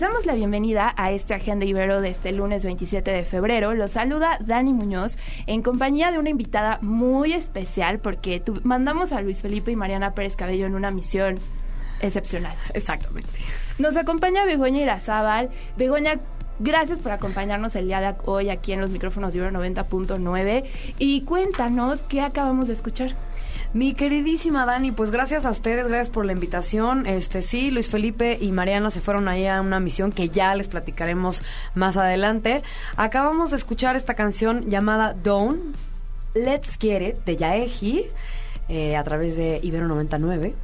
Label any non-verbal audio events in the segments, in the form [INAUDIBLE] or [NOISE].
Les damos la bienvenida a este Agenda Ibero de este lunes 27 de febrero. Los saluda Dani Muñoz en compañía de una invitada muy especial porque mandamos a Luis Felipe y Mariana Pérez Cabello en una misión excepcional. Exactamente. Nos acompaña Begoña Irazábal. Begoña, gracias por acompañarnos el día de hoy aquí en los micrófonos de Ibero 90.9 y cuéntanos qué acabamos de escuchar. Mi queridísima Dani, pues gracias a ustedes, gracias por la invitación. Este sí, Luis Felipe y Mariana se fueron ahí a una misión que ya les platicaremos más adelante. Acabamos de escuchar esta canción llamada Dawn, Let's Get It de Yaeji eh, a través de Ibero 99.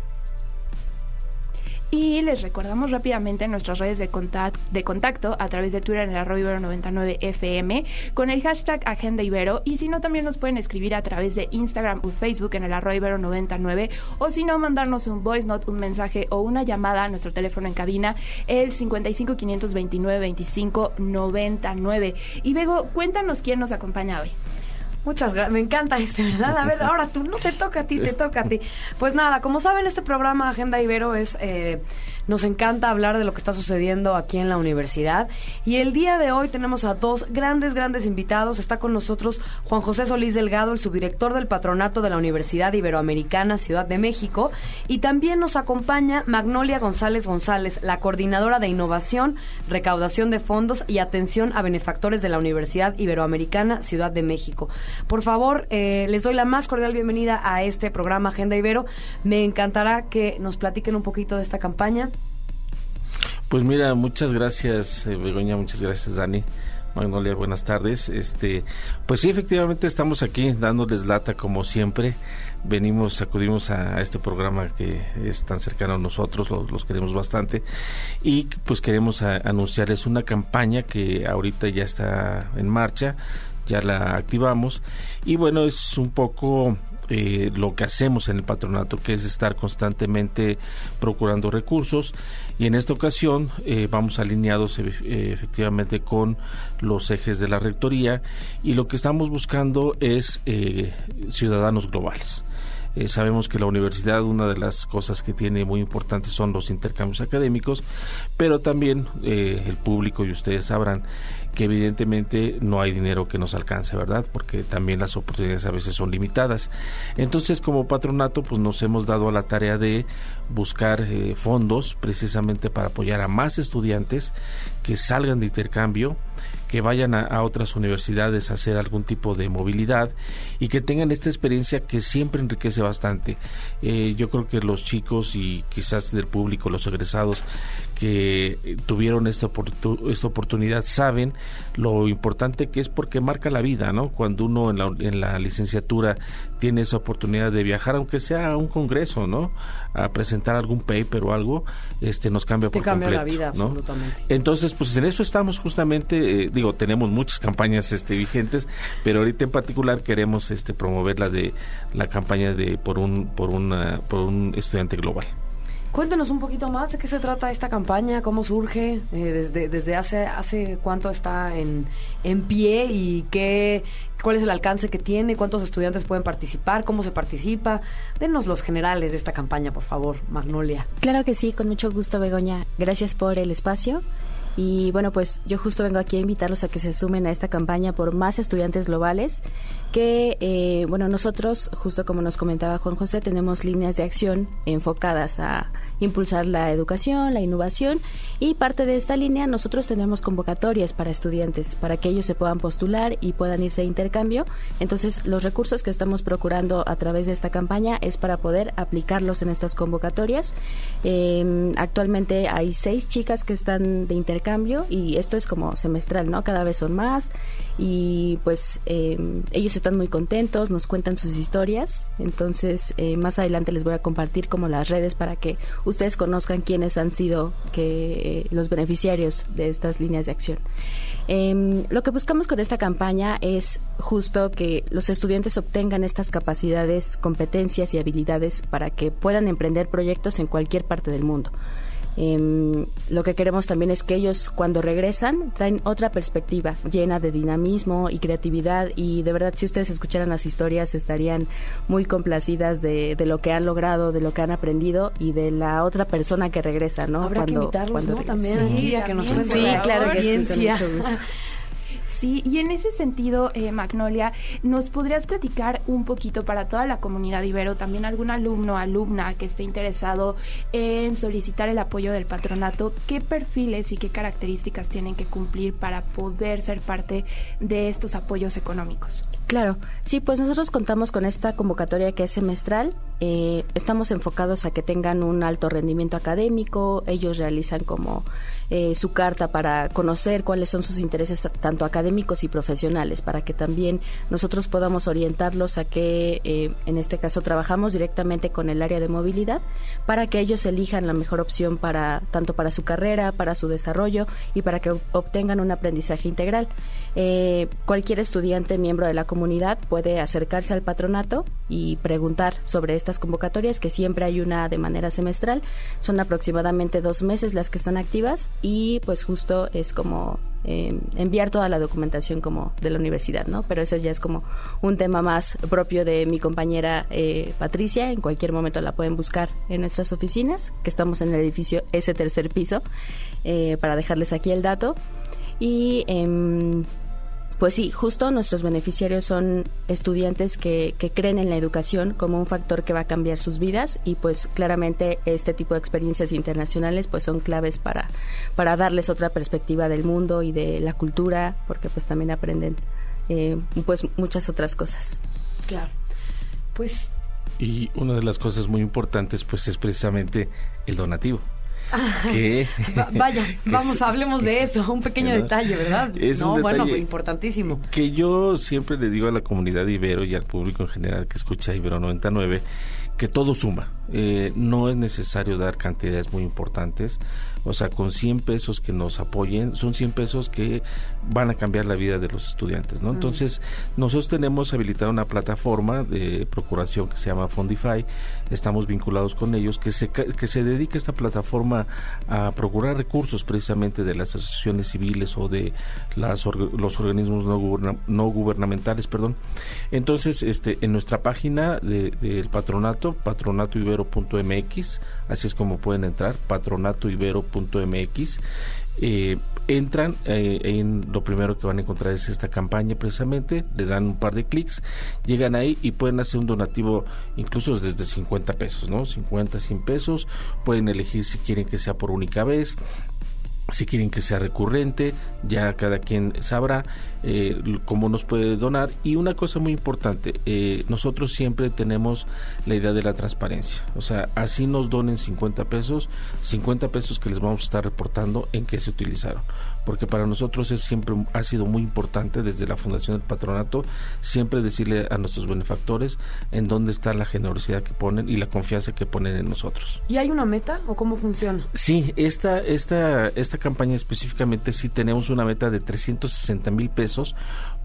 Y les recordamos rápidamente nuestras redes de, de contacto a través de Twitter en el arroyo Ibero99FM con el hashtag Agenda Ibero. Y si no, también nos pueden escribir a través de Instagram o Facebook en el arroyo Ibero99. O si no, mandarnos un voice note, un mensaje o una llamada a nuestro teléfono en cabina, el 55 529 25 99. Y Bego, cuéntanos quién nos acompaña hoy. Muchas gracias, me encanta [LAUGHS] este, ¿verdad? A ver, ahora tú, no te toca a ti, te [LAUGHS] toca a ti. Pues nada, como saben, este programa Agenda Ibero es eh, nos encanta hablar de lo que está sucediendo aquí en la universidad. Y el día de hoy tenemos a dos grandes, grandes invitados. Está con nosotros Juan José Solís Delgado, el subdirector del patronato de la Universidad Iberoamericana Ciudad de México. Y también nos acompaña Magnolia González González, la coordinadora de innovación, recaudación de fondos y atención a benefactores de la Universidad Iberoamericana Ciudad de México. Por favor, eh, les doy la más cordial bienvenida a este programa Agenda Ibero. Me encantará que nos platiquen un poquito de esta campaña. Pues mira, muchas gracias, eh, Begoña, muchas gracias, Dani. Magnolia, buenas tardes. Este, pues sí, efectivamente estamos aquí dándoles lata como siempre. Venimos, acudimos a, este programa que es tan cercano a nosotros, los, queremos bastante. Y pues queremos anunciarles una campaña que ahorita ya está en marcha, ya la activamos. Y bueno, es un poco eh, lo que hacemos en el patronato, que es estar constantemente procurando recursos. Y en esta ocasión eh, vamos alineados eh, efectivamente con los ejes de la rectoría y lo que estamos buscando es ciudadanos globales. sabemos que la universidad, una de las cosas que tiene muy importantes son los intercambios académicos, pero también el público, y ustedes sabrán, que evidentemente no hay dinero que nos alcance, ¿verdad? Porque también las oportunidades a veces son limitadas. Entonces, como patronato, pues nos hemos dado a la tarea de buscar eh, fondos precisamente para apoyar a más estudiantes que salgan de intercambio que vayan a, otras universidades a hacer algún tipo de movilidad y que tengan esta experiencia que siempre enriquece bastante. Eh, yo creo que los chicos y quizás del público, los egresados que tuvieron esta, esta oportunidad saben lo importante que es porque marca la vida, ¿no? Cuando uno en la, en la licenciatura tiene esa oportunidad de viajar, aunque sea a un congreso, ¿no? A presentar algún paper o algo, este nos cambia por cambia completo, la vida, ¿no? absolutamente. Entonces, pues en eso estamos justamente, eh, digo, tenemos muchas campañas este vigentes, pero ahorita en particular queremos este promover la de la campaña de por un por una por un estudiante global. Cuéntenos un poquito más de qué se trata esta campaña, cómo surge, eh, desde, desde hace, hace cuánto está en, en pie y qué, cuál es el alcance que tiene, cuántos estudiantes pueden participar, cómo se participa. Denos los generales de esta campaña, por favor, Magnolia. Claro que sí, con mucho gusto, Begoña. Gracias por el espacio. Y bueno, pues yo justo vengo aquí a invitarlos a que se sumen a esta campaña por más estudiantes globales, que eh, bueno, nosotros, justo como nos comentaba Juan José, tenemos líneas de acción enfocadas a impulsar la educación, la innovación y parte de esta línea nosotros tenemos convocatorias para estudiantes, para que ellos se puedan postular y puedan irse a intercambio. Entonces, los recursos que estamos procurando a través de esta campaña es para poder aplicarlos en estas convocatorias. Em, actualmente hay seis chicas que están de intercambio y esto es como semestral, ¿no? Cada vez son más y pues em, ellos están muy contentos, nos cuentan sus historias. Entonces, eh, más adelante les voy a compartir como las redes para que ustedes conozcan quiénes han sido que eh, los beneficiarios de estas líneas de acción. Em, lo que buscamos con esta campaña es justo que los estudiantes obtengan estas capacidades, competencias y habilidades para que puedan emprender proyectos en cualquier parte del mundo. Em, lo que queremos también es que ellos cuando regresan traen otra perspectiva llena de dinamismo y creatividad. Y de verdad si ustedes escucharan las historias estarían muy complacidas de, lo que han logrado, de lo que han aprendido y de la otra persona que regresa, ¿no? Habrá cuando, que invitarlos, ¿no? También sí, que nos sí, claro que sí, Sí, y en ese sentido, eh, Magnolia, ¿nos podrías platicar un poquito para toda la comunidad Ibero, también algún alumno, alumna que esté interesado en solicitar el apoyo del patronato, qué perfiles y qué características tienen que cumplir para poder ser parte de estos apoyos económicos? Claro, sí, pues nosotros contamos con esta convocatoria que es semestral. Eh, estamos enfocados a que tengan un alto rendimiento académico. Ellos realizan como eh, su carta para conocer cuáles son sus intereses tanto académicos y profesionales, para que también nosotros podamos orientarlos a que, eh, en este caso, trabajamos directamente con el área de movilidad para que ellos elijan la mejor opción para tanto para su carrera, para su desarrollo y para que obtengan un aprendizaje integral. Eh, cualquier estudiante miembro de la comunidad puede acercarse al patronato y preguntar sobre estas convocatorias, que siempre hay una de manera semestral. Son aproximadamente dos meses las que están activas y pues justo es como eh, enviar toda la documentación como de la universidad, ¿no? Pero eso ya es como un tema más propio de mi compañera eh, Patricia. En cualquier momento la pueden buscar en nuestras oficinas, que estamos en el edificio ese tercer piso, eh, para dejarles aquí el dato. Y em, pues sí, justo nuestros beneficiarios son estudiantes que, que, creen en la educación como un factor que va a cambiar sus vidas y pues claramente este tipo de experiencias internacionales pues son claves para, para darles otra perspectiva del mundo y de la cultura porque pues también aprenden eh, pues muchas otras cosas. Claro. Pues... Y una de las cosas muy importantes pues es precisamente el donativo. [LAUGHS] vaya, [LAUGHS] vamos, hablemos de eso, un pequeño detalle, ¿verdad? Es no, un bueno, detalle importantísimo. Que yo siempre le digo a la comunidad Ibero y al público en general que escucha Ibero 99 que todo suma. Eh, no es necesario dar cantidades muy importantes. O sea, con 100 pesos que nos apoyen, son 100 pesos que van a cambiar la vida de los estudiantes, ¿no? Entonces, nosotros tenemos habilitada una plataforma de procuración que se llama Fondify. Estamos vinculados con ellos, que se, que se dedica esta plataforma a procurar recursos precisamente de las asociaciones civiles o de las, los organismos no, no gubernamentales, perdón. Entonces, este, en nuestra página del patronato, patronatoibero.mx, así es como pueden entrar, patronatoibero.mx. Eh, entran eh, en lo primero que van a encontrar es esta campaña precisamente le dan un par de clics llegan ahí y pueden hacer un donativo incluso desde 50 pesos no 50 100 pesos pueden elegir si quieren que sea por única vez si quieren que sea recurrente, ya cada quien sabrá eh, cómo nos puede donar. Y una cosa muy importante, eh, nosotros siempre tenemos la idea de la transparencia. O sea, así nos donen 50 pesos, 50 pesos que les vamos a estar reportando en qué se utilizaron porque para nosotros es siempre ha sido muy importante desde la fundación del patronato siempre decirle a nuestros benefactores en dónde está la generosidad que ponen y la confianza que ponen en nosotros. ¿Y hay una meta o cómo funciona? Sí, esta esta esta campaña específicamente sí tenemos una meta de 360 mil pesos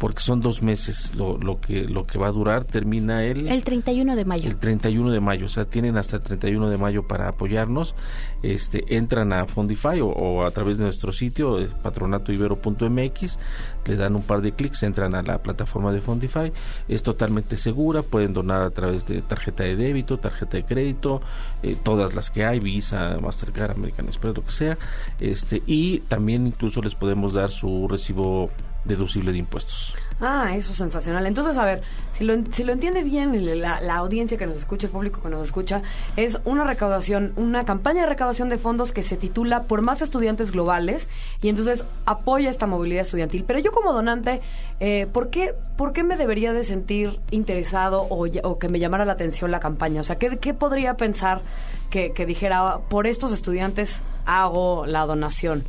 porque son dos meses lo, lo que lo que va a durar termina el el 31 de mayo. el 31 de mayo o sea tienen hasta el 31 de mayo para apoyarnos. Este entran a Fondify o, a través de nuestro sitio eh, patronatoibero.mx, le dan un par de clics, entran a la plataforma de Fondify, es totalmente segura, pueden donar a través de tarjeta de débito, tarjeta de crédito, eh, todas las que hay, Visa, Mastercard, American Express, lo que sea, este, y también incluso les podemos dar su recibo deducible de impuestos. Ah, eso es sensacional. Entonces, a ver, si lo, si lo entiende bien la, audiencia que nos escucha, el público que nos escucha, es una recaudación, una campaña de recaudación de fondos que se titula Por más estudiantes globales y entonces apoya esta movilidad estudiantil. Pero yo como donante, eh, ¿por, qué, ¿por qué me debería de sentir interesado o, o, que me llamara la atención la campaña? O sea, ¿qué, qué podría pensar que, que dijera, por estos estudiantes hago la donación?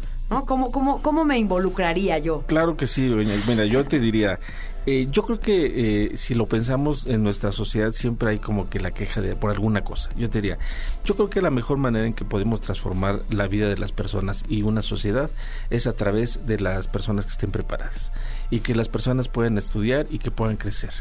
¿Cómo, cómo, ¿Cómo me involucraría yo? Claro que sí, Mira, yo te diría, Eh, yo creo que eh, si lo pensamos en nuestra sociedad siempre hay como que la queja de por alguna cosa. Yo te diría, yo creo que la mejor manera en que podemos transformar la vida de las personas y una sociedad es a través de las personas que estén preparadas y que las personas puedan estudiar y que puedan crecer.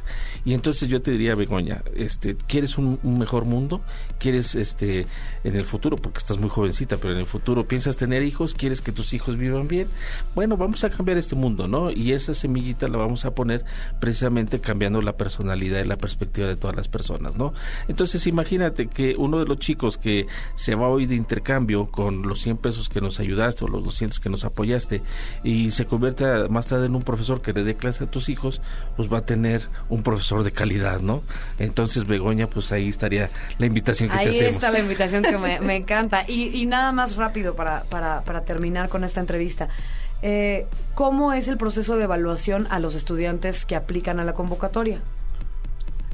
Y entonces yo te diría, Begoña, este, ¿quieres un, mejor mundo? ¿Quieres este en el futuro, porque estás muy jovencita, pero en el futuro piensas tener hijos? ¿Quieres que tus hijos vivan bien? Bueno, vamos a cambiar este mundo, ¿no? Y esa semillita la vamos a poner precisamente cambiando la personalidad y la perspectiva de todas las personas, ¿no? Entonces imagínate que uno de los chicos que se va hoy de intercambio con los 100 pesos que nos ayudaste o los 200 que nos apoyaste y se convierte más tarde en un profesor que le dé clase a tus hijos, pues va a tener un profesor de calidad, ¿no? Entonces, Begoña, pues ahí estaría la invitación que te hacemos. Ahí está la invitación que me, encanta. Y, y, nada más rápido para, para, para terminar con esta entrevista. Eh, ¿Cómo es el proceso de evaluación a los estudiantes que aplican a la convocatoria?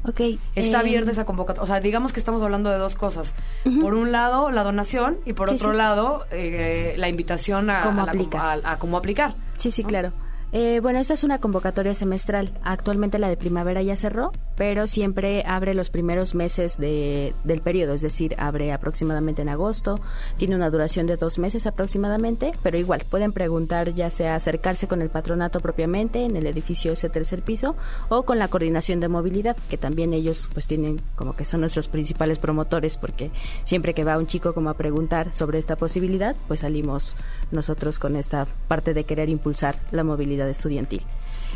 Ok. Está eh, abierta esa convocatoria. O sea, digamos que estamos hablando de dos cosas. Por un lado, la donación y por otro lado, eh, la invitación a, ¿Cómo a, cómo aplicar. Sí, sí, claro. Eh, bueno, esta es una convocatoria semestral. Actualmente la de primavera ya cerró, pero siempre abre los primeros meses de, del periodo, es decir, abre aproximadamente en agosto, tiene una duración de dos meses aproximadamente, pero igual pueden preguntar ya sea acercarse con el patronato propiamente en el edificio ese tercer piso o con la coordinación de movilidad, que también ellos pues tienen como que son nuestros principales promotores porque siempre que va un chico como a preguntar sobre esta posibilidad, pues salimos nosotros con esta parte de querer impulsar la movilidad estudiantil.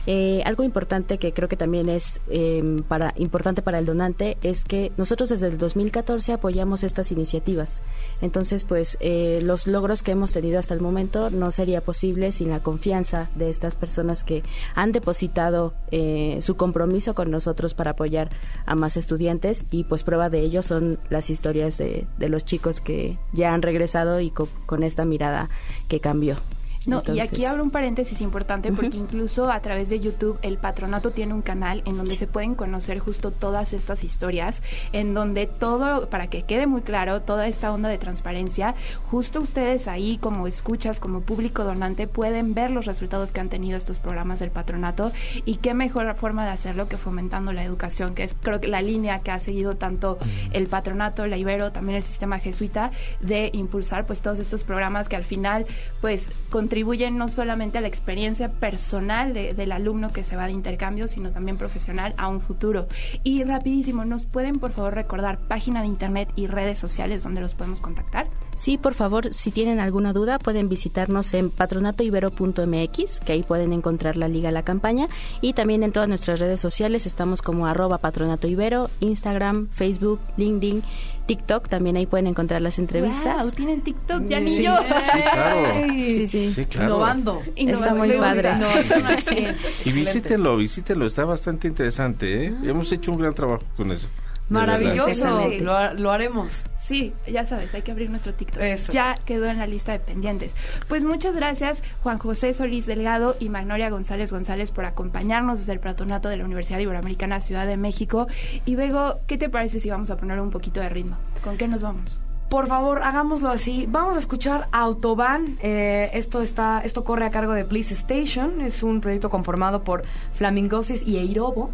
Eh, algo importante que creo que también es em, para, importante para el donante es que nosotros desde el 2014 apoyamos estas iniciativas. Entonces, pues eh, los logros que hemos tenido hasta el momento no sería posible sin la confianza de estas personas que han depositado eh, su compromiso con nosotros para apoyar a más estudiantes y pues prueba de ello son las historias de, los chicos que ya han regresado y con esta mirada que cambió. No, y aquí abro un paréntesis importante porque incluso a través de YouTube el patronato tiene un canal en donde se pueden conocer justo todas estas historias, en donde todo, para que quede muy claro, toda esta onda de transparencia, justo ustedes ahí como escuchas, como público donante, pueden ver los resultados que han tenido estos programas del patronato y qué mejor forma de hacerlo que fomentando la educación, que es creo que la línea que ha seguido tanto el patronato, la Ibero, también el sistema jesuita, de impulsar pues todos estos programas que al final pues con contribuyen no solamente a la experiencia personal del alumno que se va de intercambio, sino también profesional a un futuro. Y rapidísimo, ¿nos pueden por favor recordar página de internet y redes sociales donde los podemos contactar? Sí, por favor, si tienen alguna duda pueden visitarnos en patronatoibero.mx, que ahí pueden encontrar la liga a la campaña, y también en todas nuestras redes sociales estamos como arroba patronatoibero, Instagram, Facebook, LinkedIn TikTok, también ahí pueden encontrar las entrevistas. Wow, tienen TikTok, ya ni yo. Sí, claro. [LAUGHS] Sí, sí. Innovando. Está muy padre. No, [LAUGHS] y visítelo, visítelo, está bastante interesante, ¿eh? Ah. Hemos hecho un gran trabajo con eso. Maravilloso, lo, lo haremos. Sí, ya sabes, hay que abrir nuestro TikTok. Ya quedó en la lista de pendientes. Pues muchas gracias Juan José Solís Delgado y Magnolia González González por acompañarnos desde el patronato de la Universidad Iberoamericana Ciudad de México. Y luego, ¿qué te parece si vamos a poner un poquito de ritmo? ¿Con qué nos vamos? Por favor, hagámoslo así. Vamos a escuchar Autobahn. Eh, esto está, esto corre a cargo de Please Station. Es un proyecto conformado por Flamingosis y Eirobo.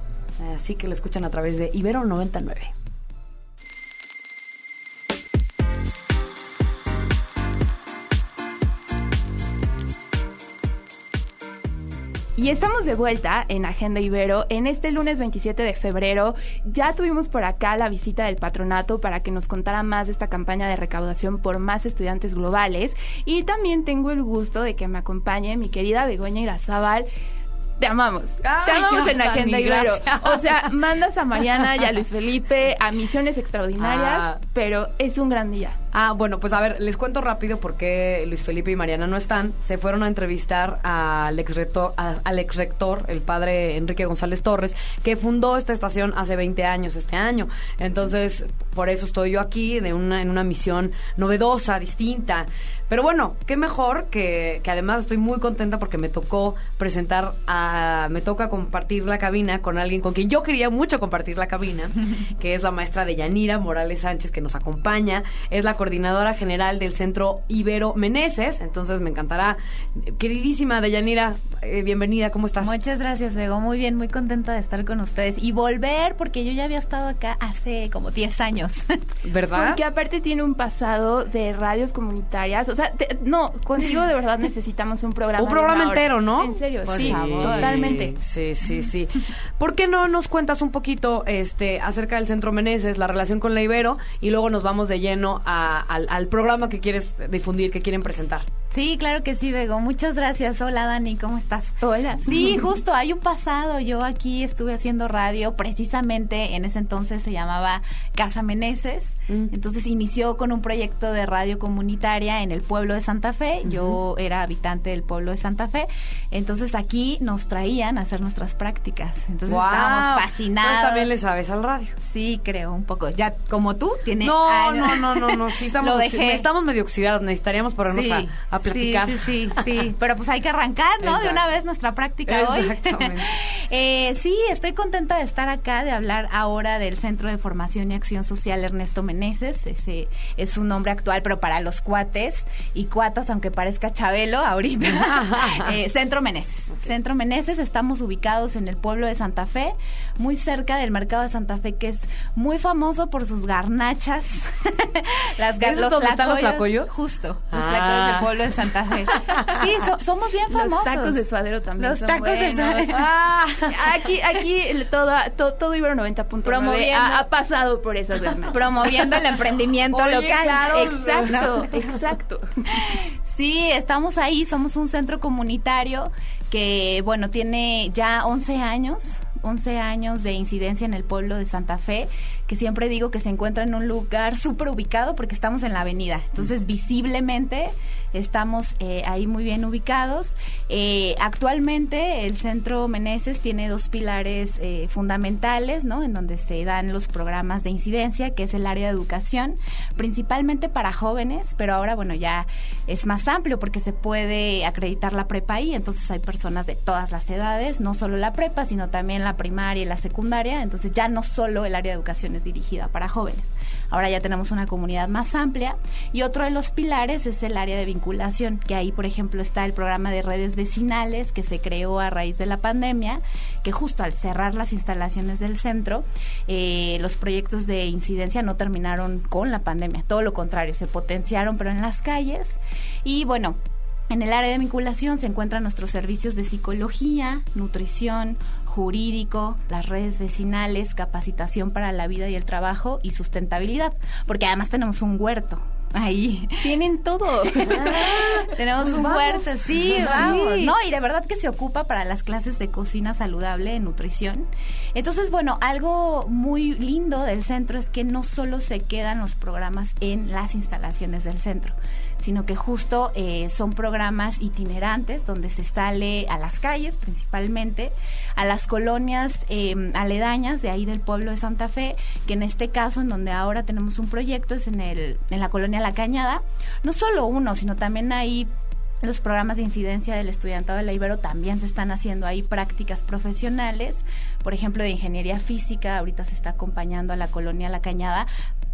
Así que lo escuchan a través de Ibero 99. Y estamos de vuelta en Agenda Ibero. En este lunes 27 de febrero ya tuvimos por acá la visita del patronato para que nos contara más de esta campaña de recaudación por más estudiantes globales. Y también tengo el gusto de que me acompañe mi querida Begoña Irazábal te amamos. te amamos en Agenda Ibero. O sea, mandas a Mariana y a Luis Felipe a misiones extraordinarias, ah. pero es un gran día. Ah, bueno, pues a ver, les cuento rápido por qué Luis Felipe y Mariana no están. Se fueron a entrevistar al ex rector, al ex rector, el padre Enrique González Torres, que fundó esta estación hace 20 años, este año. Entonces, por eso estoy yo aquí, de una, en una misión novedosa, distinta. Pero bueno, qué mejor que, que además estoy muy contenta porque me tocó presentar a a, me toca compartir la cabina con alguien con quien yo quería mucho compartir la cabina, [LAUGHS] que es la maestra de Yanira Morales Sánchez, que nos acompaña. Es la coordinadora general del Centro Ibero Meneses. Entonces me encantará. Queridísima de Yanira, eh, bienvenida, ¿cómo estás? Muchas gracias, Bego. Muy bien, muy contenta de estar con ustedes y volver porque yo ya había estado acá hace como 10 años. [LAUGHS] ¿Verdad? Porque aparte tiene un pasado de radios comunitarias. O sea, te- no, contigo de verdad necesitamos un programa. Un programa entero, ¿no? En serio, Por sí, favor. Totalmente. Sí, sí, sí. ¿Por qué no nos cuentas un poquito este, acerca del Centro Meneses, la relación con la Ibero, y luego nos vamos de lleno a- al, al programa que quieres difundir, que quieren presentar? Sí, claro que sí, Bego. Muchas gracias. Hola, Dani, ¿cómo estás? Hola. Sí, justo, hay un pasado. Yo aquí estuve haciendo radio, precisamente en ese entonces se llamaba Casa Meneses. Mm. Entonces inició con un proyecto de radio comunitaria en el pueblo de Santa Fe. Yo era habitante del pueblo de Santa Fe. Entonces aquí nos traían a hacer nuestras prácticas. Entonces estábamos fascinados. Entonces también le sabes al radio. Sí, creo, un poco. Ya como tú, tiene No, años. no, no, no, no, sí [LAUGHS] estamos, Lo dejé. estamos medio oxidados, necesitaríamos ponernos Sí, a, a platicar. Sí, sí, sí, sí. [LAUGHS] Pero pues hay que arrancar, ¿no? De una vez nuestra práctica hoy. [LAUGHS] Eh, sí, estoy contenta de estar acá, de hablar ahora del Centro de Formación y Acción Social Ernesto Meneses. Ese es su nombre actual, pero para los cuates y cuatas, aunque parezca Chabelo ahorita. [LAUGHS] eh, Centro Meneses. Centro Meneses, estamos ubicados en el pueblo de Santa Fe, muy cerca del mercado de Santa Fe, que es muy famoso por sus garnachas. [LAUGHS] Las gar- ¿Eso es donde están los tlacoyos? Justo, los Ah. tlacoyos del pueblo de Santa Fe. Sí, so- somos bien famosos. Los tacos de suadero también. Los son tacos de suadero. Ah, aquí, aquí el- todo, todo, todo Ibero 90.9 Promoviendo. ha, ha pasado por esas promoviendo el emprendimiento Oye, local. claro, Exacto, ¿no? exacto. Sí, estamos ahí, somos un centro comunitario que, bueno, tiene ya 11 años, 11 años de incidencia en el pueblo de Santa Fe, que siempre digo que se encuentra en un lugar súper ubicado porque estamos en la avenida. Entonces, visiblemente estamos eh, ahí muy bien ubicados. Eh, actualmente el Centro Meneses tiene dos pilares eh, fundamentales, ¿no? En donde se dan los programas de incidencia, que es el área de educación, principalmente para jóvenes, pero ahora, bueno, ya es más amplio porque se puede acreditar la prepa ahí, entonces hay personas de todas las edades, no solo la prepa, sino también la primaria y la secundaria, entonces ya no solo el área de educación es dirigida para jóvenes. Ahora ya tenemos una comunidad más amplia y otro de los pilares es el área de vinculación, que ahí, por ejemplo, está el programa de redes vecinales que se creó a raíz de la pandemia, que justo al cerrar las instalaciones del centro, eh, los proyectos de incidencia no terminaron con la pandemia, todo lo contrario, se potenciaron, pero en las calles. Y bueno, en el área de vinculación se encuentran nuestros servicios de psicología, nutrición, jurídico, las redes vecinales, capacitación para la vida y el trabajo y sustentabilidad, porque además tenemos un huerto ahí. Tienen todo. [LAUGHS] Tenemos un vamos. huerto, sí, Sí. vamos. No, y de verdad que se ocupa para las clases de cocina saludable, de nutrición. Entonces, bueno, algo muy lindo del centro es que no solo se quedan los programas en las instalaciones del centro, sino que justo eh, son programas itinerantes donde se sale a las calles principalmente, a las colonias eh, aledañas de ahí del pueblo de Santa Fe, que en este caso, en donde ahora tenemos un proyecto, es en, el, en la colonia La Cañada. No solo uno, sino también ahí los programas de incidencia del estudiantado de la Ibero también se están haciendo ahí prácticas profesionales, por ejemplo, de ingeniería física, ahorita se está acompañando a la colonia La Cañada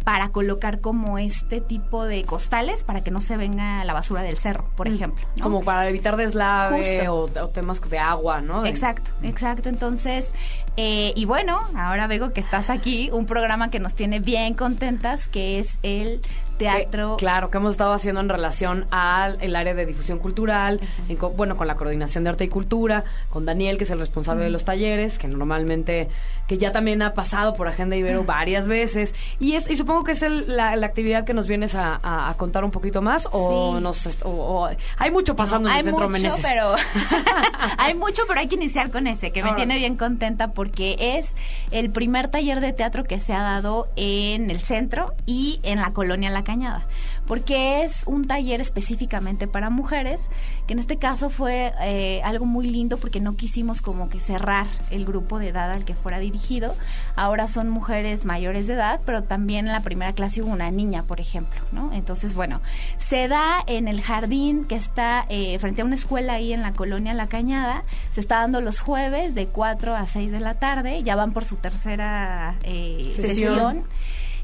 para colocar como este tipo de costales para que no se venga la basura del cerro, por ejemplo. ¿no? Como para evitar deslave o, o temas de agua, ¿no? Exacto, exacto. Entonces, eh, y bueno, ahora veo que estás aquí, un programa que nos tiene bien contentas, que es el teatro. Que- claro, que hemos estado haciendo en relación al el área de difusión cultural, en bueno, con la coordinación de arte y cultura, con Daniel, que es el responsable de los talleres, que normalmente, que ya también ha pasado por Agenda Ibero varias veces. Y es y supongo que es el- la, la actividad que nos vienes a, a- a contar un poquito más, o Sí. nos est- o- o- hay mucho pasando en el Centro mucho, Meneses. pero [LAUGHS] [LAUGHS] hay mucho, pero hay que iniciar con ese, que me tiene bien contenta porque es el primer taller de teatro que se ha dado en el centro y en la colonia La Cañada, porque es un taller específicamente para mujeres, que en este caso fue eh, algo muy lindo porque no quisimos como que cerrar el grupo de edad al que fuera dirigido. Ahora son mujeres mayores de edad, pero también en la primera clase hubo una niña, por ejemplo, ¿no? Entonces, bueno, se da en el jardín que está eh, frente a una escuela ahí en la colonia La Cañada, se está dando los jueves de 4 a 6 de la tarde, ya van por su tercera eh, sesión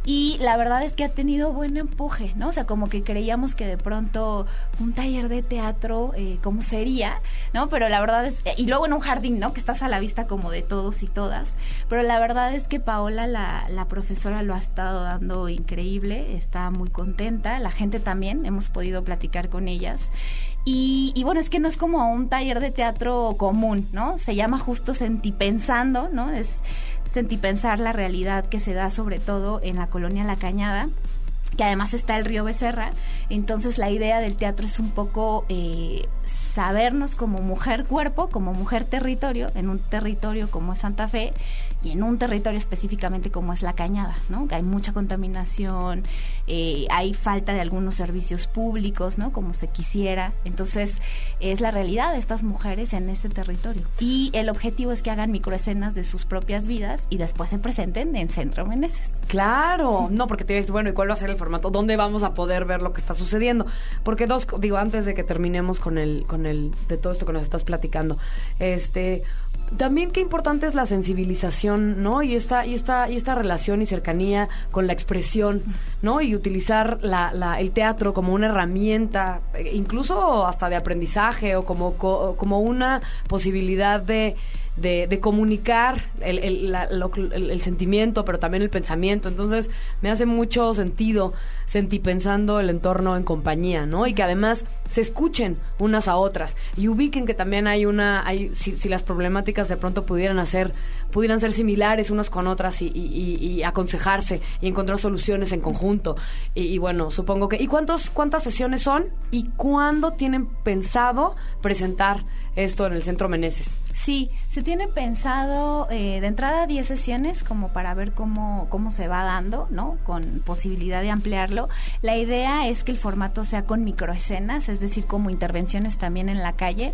y la verdad es que ha tenido buen empuje, ¿no? O sea, como que creíamos que de pronto un taller de teatro, eh, ¿cómo sería? ¿No? Pero la verdad es, y luego en un jardín, ¿no? Que estás a la vista como de todos y todas, pero la verdad es que Paola, la, la profesora, lo ha estado dando increíble, está muy contenta, la gente también, hemos podido platicar con ellas. Y, y, bueno, es que no es como un taller de teatro común, ¿no? Se llama justo Sentipensando, ¿no? Es sentipensar la realidad que se da sobre todo en la colonia La Cañada que además está el río Becerra, entonces la idea del teatro es un poco eh, sabernos como mujer cuerpo, como mujer territorio, en un territorio como es Santa Fe y en un territorio específicamente como es La Cañada, ¿no? Que hay mucha contaminación, eh, hay falta de algunos servicios públicos, ¿no? Como se quisiera, entonces es la realidad de estas mujeres en ese territorio. Y el objetivo es que hagan microescenas de sus propias vidas y después se presenten en Centro Meneses. Claro, no, porque te dices, bueno, ¿y cuál va a ser el formato? ¿Dónde vamos a poder ver lo que está sucediendo? Porque dos, digo, antes de que terminemos con el, con el, de todo esto que nos estás platicando, este, también qué importante es la sensibilización, ¿no? Y esta, y esta, y esta relación y cercanía con la expresión, ¿no? Y utilizar la, la, el teatro como una herramienta, eh, incluso hasta de aprendizaje o como, como una posibilidad de de, comunicar el, sentimiento, pero también el pensamiento. Entonces, me hace mucho sentido sentir pensando el entorno en compañía, ¿no? Y que además se escuchen unas a otras y ubiquen que también hay una, hay, si, las problemáticas de pronto pudieran hacer, pudieran ser similares unas con otras y, y, y aconsejarse y encontrar soluciones en conjunto. Y, bueno, supongo que, ¿y cuántos, cuántas sesiones son? ¿Y cuándo tienen pensado presentar esto en el Centro Meneses? Sí, se tiene pensado eh, de entrada 10 sesiones como para ver cómo, cómo se va dando, ¿no? Con posibilidad de ampliarlo. La idea es que el formato sea con microescenas, es decir, como intervenciones también en la calle.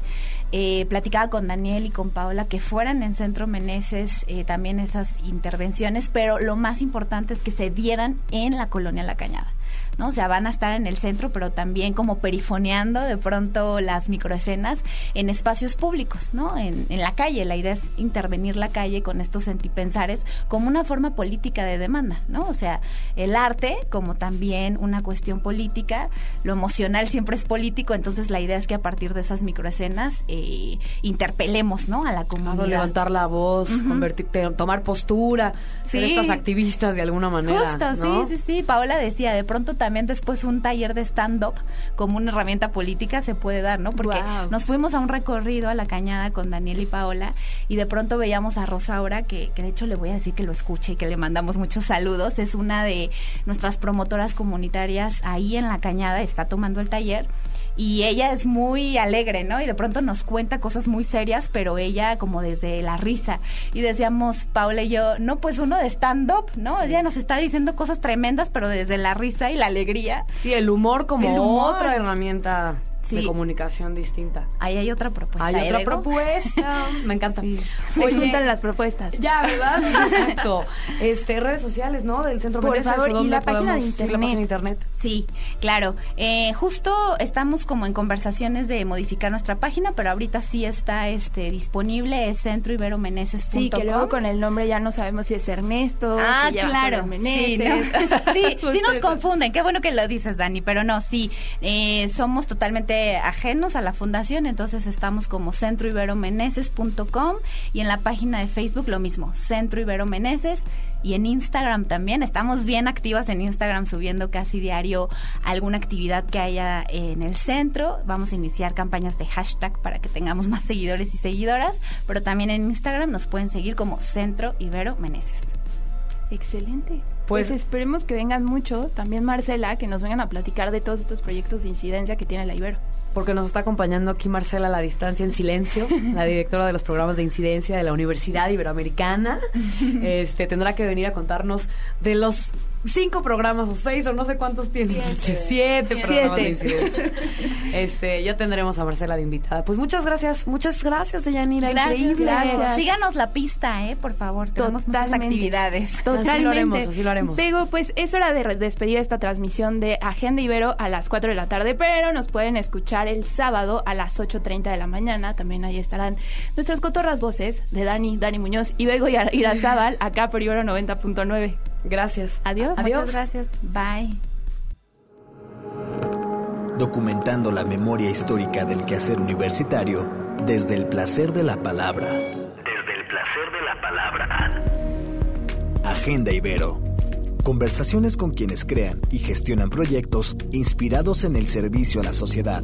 Eh, platicaba con Daniel y con Paola que fueran en Centro Meneses eh, también esas intervenciones, pero lo más importante es que se dieran en la colonia La Cañada. ¿No? O sea, van a estar en el centro, pero también como perifoneando de pronto las microescenas en espacios públicos, ¿no? En, en la calle. La idea es intervenir la calle con estos sentipensares como una forma política de demanda, ¿no? O sea, el arte como también una cuestión política, lo emocional siempre es político, entonces la idea es que a partir de esas microescenas eh, interpelemos, ¿no? A la comunidad. levantar la voz, uh -huh. convertirte, tomar postura, sí. ser estas activistas de alguna manera. Justo, ¿no? sí, sí, sí. Paola decía, de pronto también después un taller de stand-up como una herramienta política se puede dar, ¿no? Porque wow. nos fuimos a un recorrido a la cañada con Daniel y Paola y de pronto veíamos a Rosaura, que, que de hecho le voy a decir que lo escuche y que le mandamos muchos saludos, es una de nuestras promotoras comunitarias ahí en la cañada, está tomando el taller y ella es muy alegre, ¿no? Y de pronto nos cuenta cosas muy serias, pero ella como desde la risa. Y decíamos, Paula y yo, no, pues uno de stand-up, ¿no? Ella nos está diciendo cosas tremendas, pero desde la risa y la alegría. Sí, el humor como el humor. otra herramienta sí. de comunicación distinta. Ahí hay otra propuesta. Hay otra propuesta. [LAUGHS] Me encanta. Sí. Se Oye, juntan las propuestas. Ya, ¿verdad? [LAUGHS] Exacto. Este, redes sociales, ¿no? Del Centro Por favor, y la página de internet. La página de internet. Sí, claro. Eh, justo estamos como en conversaciones de modificar nuestra página, pero ahorita sí está este disponible, es centroiberomeneses.com. Sí, que luego con el nombre ya no sabemos si es Ernesto, ah, si claro. Sí, ¿no? [LAUGHS] sí, sí nos confunden. Qué bueno que lo dices, Dani, pero no, sí. Eh, somos totalmente ajenos a la fundación, entonces estamos como centroiberomeneses.com y en la página de Facebook lo mismo, Centro Ibero Meneses y en Instagram también. Estamos bien activas en Instagram subiendo casi diario alguna actividad que haya en el centro. Vamos a iniciar campañas de hashtag para que tengamos más seguidores y seguidoras, pero también en Instagram nos pueden seguir como Centro Ibero Meneses. Excelente. Pues, esperemos que vengan mucho, también Marcela, que nos vengan a platicar de todos estos proyectos de incidencia que tiene la Ibero. Porque nos está acompañando aquí Marcela a la distancia en silencio, [LAUGHS] la directora de los programas de incidencia de la Universidad Iberoamericana. [LAUGHS] Este tendrá que venir a contarnos de los cinco programas o seis o no sé cuántos tiene. Siete, programas de incidencia. [LAUGHS] Este, ya tendremos a Marcela de invitada. Pues muchas gracias, muchas gracias, Deyanira. Gracias, Increíble. gracias. Síganos la pista, eh, por favor. Tenemos muchas Totalmente. actividades. Totalmente. Así lo haremos, así lo haremos. Pues es hora de despedir esta transmisión de Agenda Ibero a las 4 de la tarde, pero nos pueden escuchar el sábado a las 8.30 de la mañana. También ahí estarán nuestras cotorras voces de Dani, Dani Muñoz y Bego y Irazábal acá por Ibero 90.9. Gracias. Adiós. Adiós. Muchas gracias. Bye. documentando la memoria histórica del quehacer universitario desde el placer de la palabra. Desde el placer de la palabra. Agenda Ibero. Conversaciones con quienes crean y gestionan proyectos inspirados en el servicio a la sociedad.